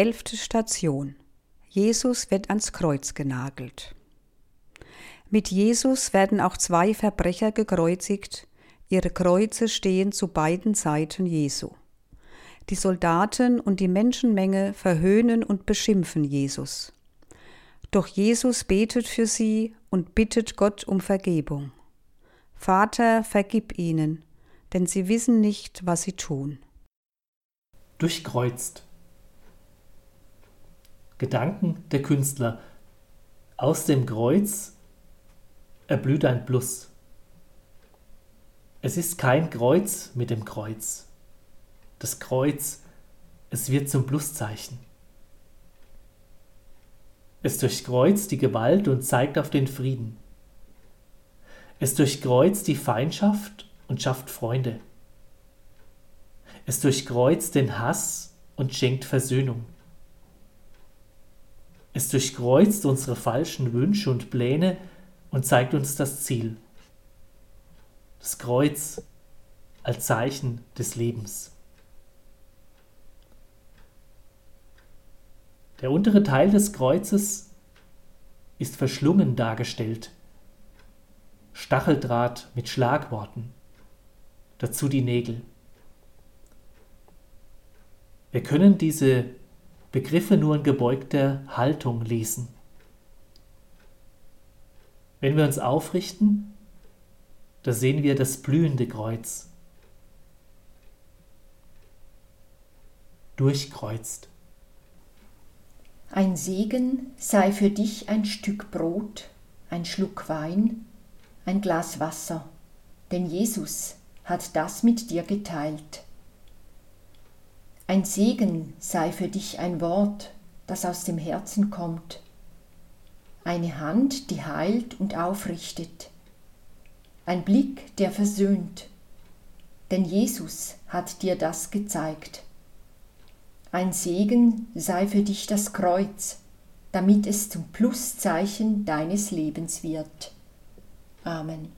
Elfte Station. Jesus wird ans Kreuz genagelt. Mit Jesus werden auch zwei Verbrecher gekreuzigt, ihre Kreuze stehen zu beiden Seiten Jesu. Die Soldaten und die Menschenmenge verhöhnen und beschimpfen Jesus. Doch Jesus betet für sie und bittet Gott um Vergebung. Vater, vergib ihnen, denn sie wissen nicht, was sie tun. Durchkreuzt. Gedanken der Künstler. Aus dem Kreuz erblüht ein Plus. Es ist kein Kreuz mit dem Kreuz. Das Kreuz, es wird zum Pluszeichen. Es durchkreuzt die Gewalt und zeigt auf den Frieden. Es durchkreuzt die Feindschaft und schafft Freunde. Es durchkreuzt den Hass und schenkt Versöhnung. Es durchkreuzt unsere falschen Wünsche und Pläne und zeigt uns das Ziel. Das Kreuz als Zeichen des Lebens. Der untere Teil des Kreuzes ist verschlungen dargestellt. Stacheldraht mit Schlagworten. Dazu die Nägel. Wir können diese Begriffe nur in gebeugter Haltung lesen. Wenn wir uns aufrichten, da sehen wir das blühende Kreuz. Durchkreuzt. Ein Segen sei für dich ein Stück Brot, ein Schluck Wein, ein Glas Wasser, denn Jesus hat das mit dir geteilt. Ein Segen sei für dich ein Wort, das aus dem Herzen kommt. Eine Hand, die heilt und aufrichtet. Ein Blick, der versöhnt. Denn Jesus hat dir das gezeigt. Ein Segen sei für dich das Kreuz, damit es zum Pluszeichen deines Lebens wird. Amen.